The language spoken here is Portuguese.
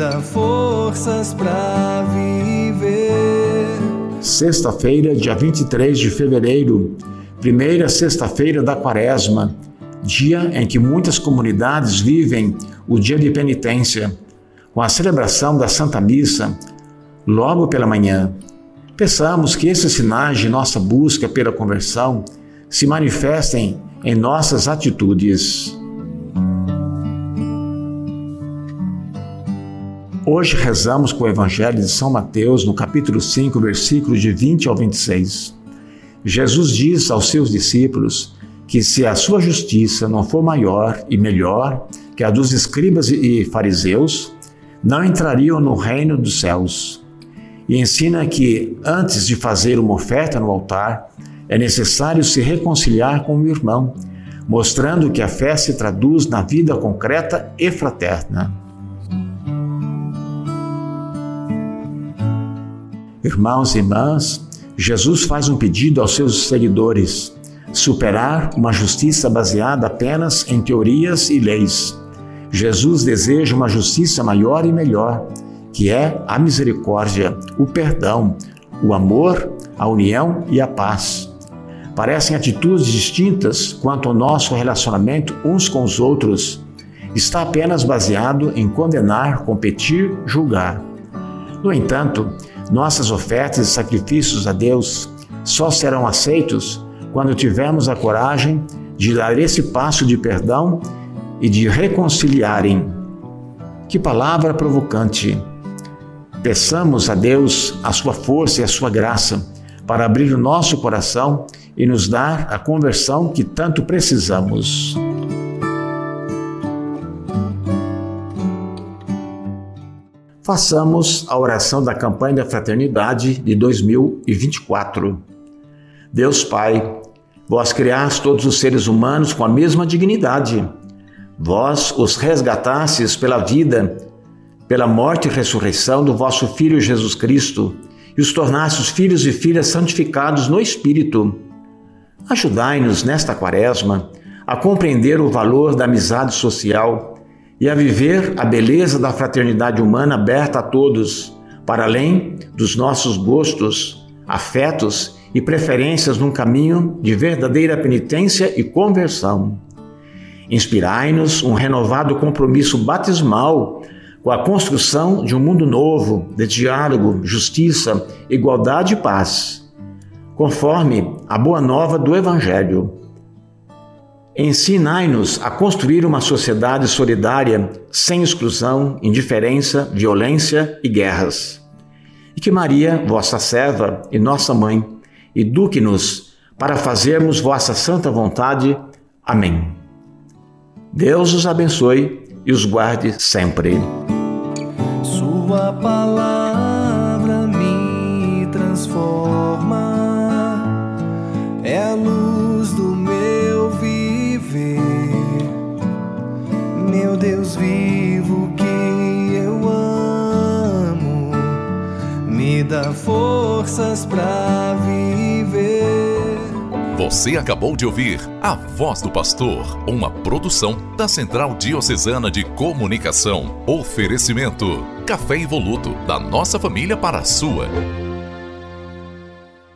Dá forças para viver. Sexta-feira, dia 23 de fevereiro, primeira sexta-feira da quaresma, dia em que muitas comunidades vivem o dia de penitência, com a celebração da Santa Missa, logo pela manhã. Peçamos que esses sinais de nossa busca pela conversão se manifestem em nossas atitudes. Hoje rezamos com o Evangelho de São Mateus, no capítulo 5, versículos de 20 ao 26. Jesus diz aos seus discípulos que se a sua justiça não for maior e melhor que a dos escribas e fariseus, não entrariam no reino dos céus. E ensina que antes de fazer uma oferta no altar, é necessário se reconciliar com o irmão, mostrando que a fé se traduz na vida concreta e fraterna. Irmãos e irmãs, Jesus faz um pedido aos seus seguidores: superar uma justiça baseada apenas em teorias e leis. Jesus deseja uma justiça maior e melhor, que é a misericórdia, o perdão, o amor, a união e a paz. Parecem atitudes distintas quanto ao nosso relacionamento uns com os outros. Está apenas baseado em condenar, competir, julgar. No entanto, nossas ofertas e sacrifícios a Deus só serão aceitos quando tivermos a coragem de dar esse passo de perdão e de reconciliarem. Que palavra provocante! Peçamos a Deus a sua força e a sua graça para abrir o nosso coração e nos dar a conversão que tanto precisamos. Façamos a oração da campanha da fraternidade de 2024. Deus Pai, vós criaste todos os seres humanos com a mesma dignidade. Vós os resgatastes pela vida, pela morte e ressurreição do vosso Filho Jesus Cristo e os tornastes filhos e filhas santificados no Espírito. Ajudai-nos nesta quaresma a compreender o valor da amizade social e a viver a beleza da fraternidade humana aberta a todos, para além dos nossos gostos, afetos e preferências num caminho de verdadeira penitência e conversão. Inspirai-nos um renovado compromisso batismal com a construção de um mundo novo, de diálogo, justiça, igualdade e paz, conforme a boa nova do Evangelho. Ensinai-nos a construir uma sociedade solidária, sem exclusão, indiferença, violência e guerras. E que Maria, vossa serva e nossa mãe, eduque-nos para fazermos vossa santa vontade. Amém. Deus os abençoe e os guarde sempre. Sua palavra Deus vivo que eu amo, me dá forças para viver. Você acabou de ouvir A Voz do Pastor, uma produção da Central Diocesana de Comunicação. Oferecimento: Café Evoluto, da nossa família para a sua.